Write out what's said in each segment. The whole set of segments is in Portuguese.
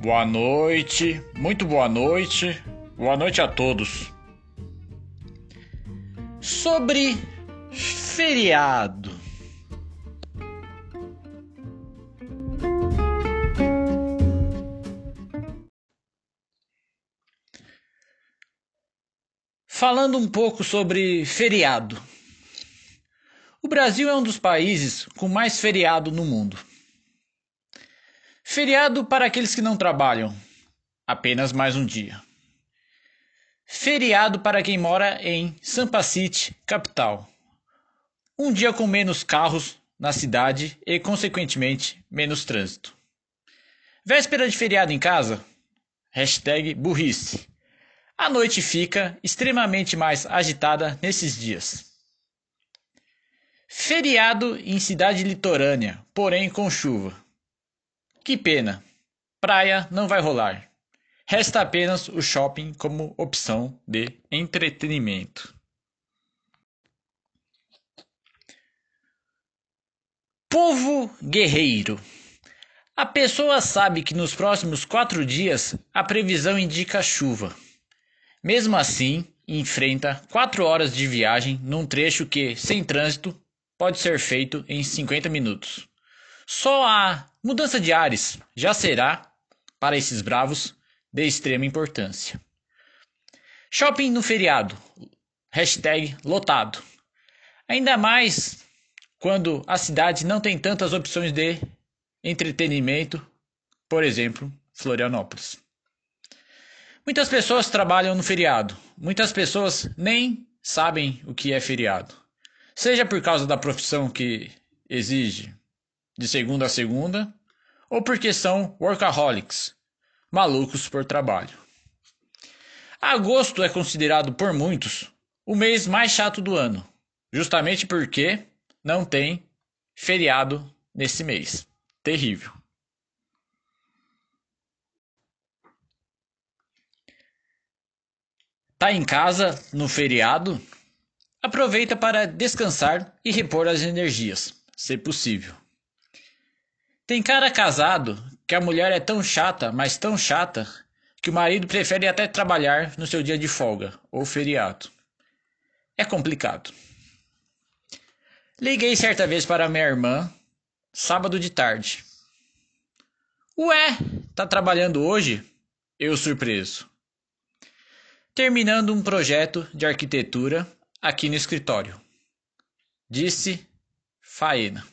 Boa noite, muito boa noite, boa noite a todos. Sobre feriado. Falando um pouco sobre feriado. O Brasil é um dos países com mais feriado no mundo. Feriado para aqueles que não trabalham. Apenas mais um dia. Feriado para quem mora em Sampa City, capital. Um dia com menos carros na cidade e, consequentemente, menos trânsito. Véspera de feriado em casa? Hashtag burrice. A noite fica extremamente mais agitada nesses dias. Feriado em cidade litorânea, porém com chuva. Que pena. Praia não vai rolar. Resta apenas o shopping como opção de entretenimento. Povo guerreiro. A pessoa sabe que nos próximos quatro dias a previsão indica chuva. Mesmo assim, enfrenta quatro horas de viagem num trecho que, sem trânsito, pode ser feito em 50 minutos. Só a mudança de ares já será, para esses bravos, de extrema importância. Shopping no feriado. Hashtag lotado. Ainda mais quando a cidade não tem tantas opções de entretenimento, por exemplo, Florianópolis. Muitas pessoas trabalham no feriado. Muitas pessoas nem sabem o que é feriado. Seja por causa da profissão que exige de segunda a segunda, ou porque são workaholics, malucos por trabalho. Agosto é considerado por muitos o mês mais chato do ano, justamente porque não tem feriado nesse mês. Terrível. Tá em casa no feriado? Aproveita para descansar e repor as energias, se possível. Tem cara casado que a mulher é tão chata, mas tão chata, que o marido prefere até trabalhar no seu dia de folga ou feriado. É complicado. Liguei certa vez para minha irmã, sábado de tarde. Ué, tá trabalhando hoje? Eu surpreso. Terminando um projeto de arquitetura aqui no escritório. Disse Faena.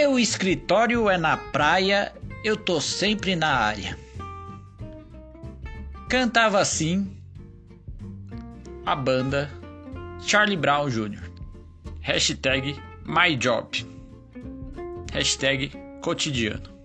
Meu escritório é na praia, eu tô sempre na área. Cantava assim a banda Charlie Brown Jr. Hashtag MyJob. Hashtag cotidiano.